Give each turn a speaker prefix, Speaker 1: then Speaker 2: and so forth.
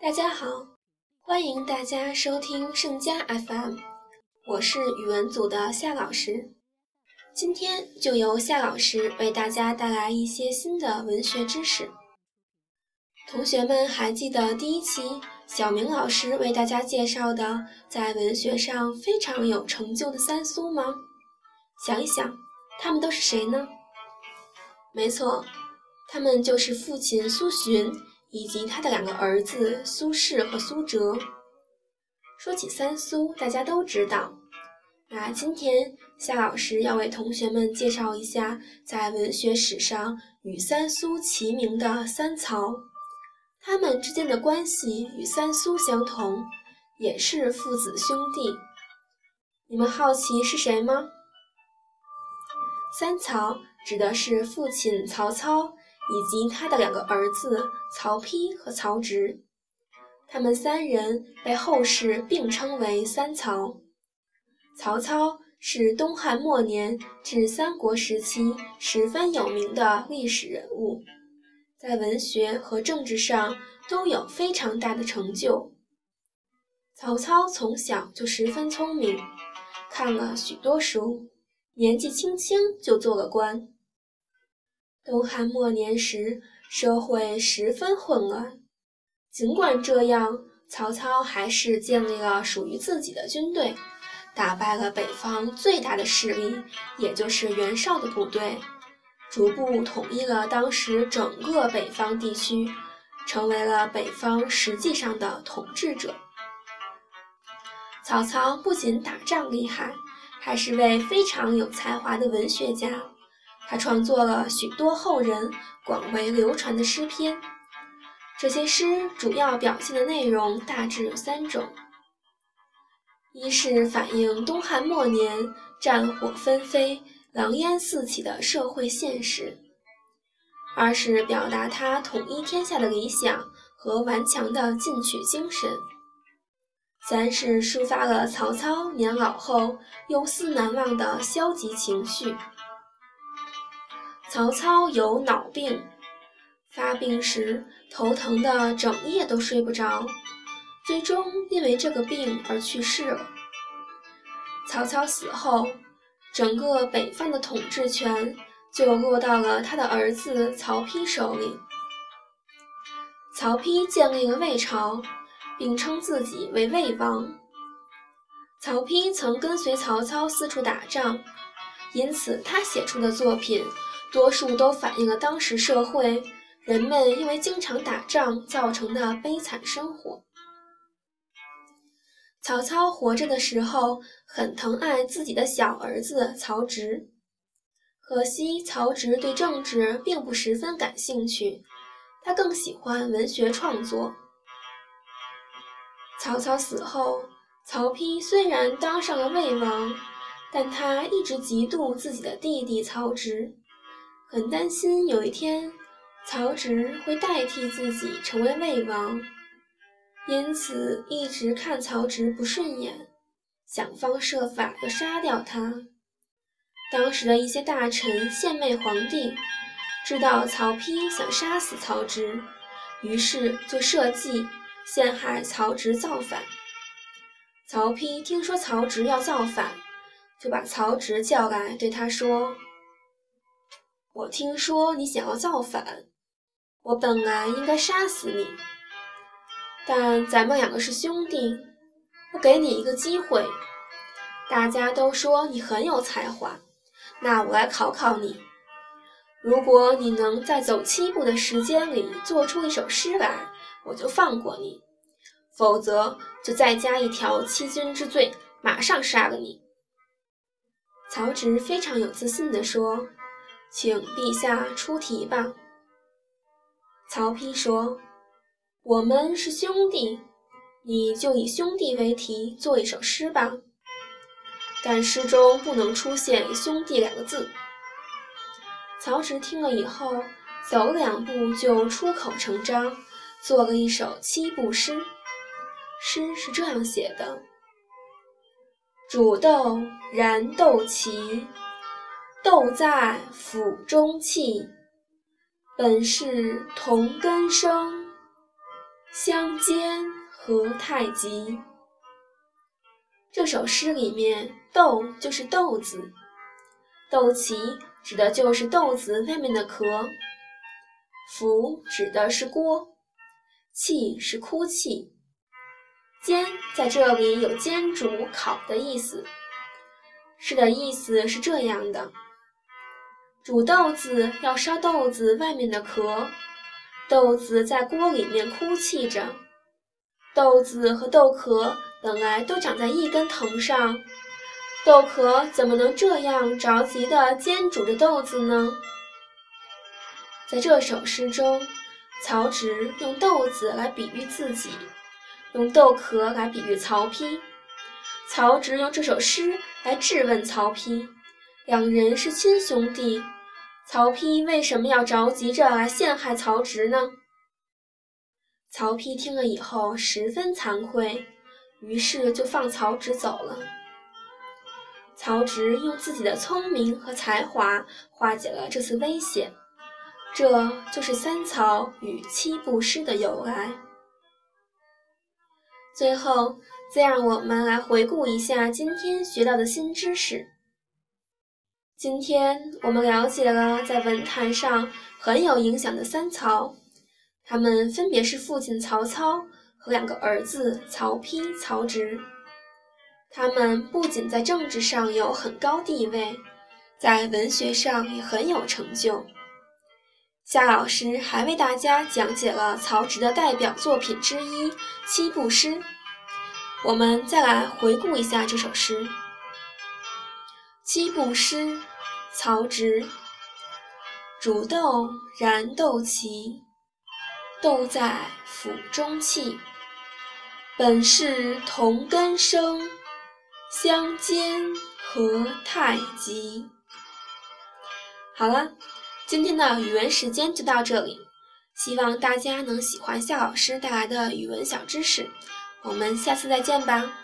Speaker 1: 大家好，欢迎大家收听盛佳 FM，我是语文组的夏老师。今天就由夏老师为大家带来一些新的文学知识。同学们还记得第一期小明老师为大家介绍的在文学上非常有成就的三苏吗？想一想，他们都是谁呢？没错，他们就是父亲苏洵。以及他的两个儿子苏轼和苏辙。说起三苏，大家都知道。那今天夏老师要为同学们介绍一下，在文学史上与三苏齐名的三曹，他们之间的关系与三苏相同，也是父子兄弟。你们好奇是谁吗？三曹指的是父亲曹操。以及他的两个儿子曹丕和曹植，他们三人被后世并称为三曹。曹操是东汉末年至三国时期十分有名的历史人物，在文学和政治上都有非常大的成就。曹操从小就十分聪明，看了许多书，年纪轻轻就做了官。东汉末年时，社会十分混乱。尽管这样，曹操还是建立了属于自己的军队，打败了北方最大的势力，也就是袁绍的部队，逐步统一了当时整个北方地区，成为了北方实际上的统治者。曹操不仅打仗厉害，还是位非常有才华的文学家。他创作了许多后人广为流传的诗篇，这些诗主要表现的内容大致有三种：一是反映东汉末年战火纷飞、狼烟四起的社会现实；二是表达他统一天下的理想和顽强的进取精神；三是抒发了曹操年老后忧思难忘的消极情绪。曹操有脑病，发病时头疼的整夜都睡不着，最终因为这个病而去世了。曹操死后，整个北方的统治权就落到了他的儿子曹丕手里。曹丕建立了魏朝，并称自己为魏王。曹丕曾跟随曹操四处打仗，因此他写出的作品。多数都反映了当时社会人们因为经常打仗造成的悲惨生活。曹操活着的时候很疼爱自己的小儿子曹植，可惜曹植对政治并不十分感兴趣，他更喜欢文学创作。曹操死后，曹丕虽然当上了魏王，但他一直嫉妒自己的弟弟曹植。很担心有一天曹植会代替自己成为魏王，因此一直看曹植不顺眼，想方设法要杀掉他。当时的一些大臣献媚皇帝，知道曹丕想杀死曹植，于是就设计陷害曹植造反。曹丕听说曹植要造反，就把曹植叫来，对他说。我听说你想要造反，我本来应该杀死你，但咱们两个是兄弟，我给你一个机会。大家都说你很有才华，那我来考考你。如果你能在走七步的时间里做出一首诗来，我就放过你；否则就再加一条欺君之罪，马上杀了你。曹植非常有自信地说。请陛下出题吧。曹丕说：“我们是兄弟，你就以兄弟为题做一首诗吧。但诗中不能出现‘兄弟’两个字。”曹植听了以后，走两步就出口成章，做了一首七步诗。诗是这样写的：“煮豆燃豆萁。”豆在釜中泣，本是同根生。相煎何太急。这首诗里面“豆”就是豆子，豆萁指的就是豆子外面的壳，釜指的是锅，泣是哭泣，煎在这里有煎煮、烤的意思。诗的意思是这样的：煮豆子要烧豆子外面的壳，豆子在锅里面哭泣着，豆子和豆壳。本来都长在一根藤上，豆壳怎么能这样着急地煎煮着豆子呢？在这首诗中，曹植用豆子来比喻自己，用豆壳来比喻曹丕。曹植用这首诗来质问曹丕，两人是亲兄弟，曹丕为什么要着急着来陷害曹植呢？曹丕听了以后十分惭愧。于是就放曹植走了。曹植用自己的聪明和才华化解了这次危险，这就是三曹与七步诗的由来。最后，再让我们来回顾一下今天学到的新知识。今天我们了解了在文坛上很有影响的三曹，他们分别是父亲曹操。和两个儿子曹丕、曹植，他们不仅在政治上有很高地位，在文学上也很有成就。夏老师还为大家讲解了曹植的代表作品之一《七步诗》，我们再来回顾一下这首诗《七步诗》。曹植：煮豆燃豆萁，豆在釜中泣。本是同根生，相煎何太急。好了，今天的语文时间就到这里，希望大家能喜欢夏老师带来的语文小知识。我们下次再见吧。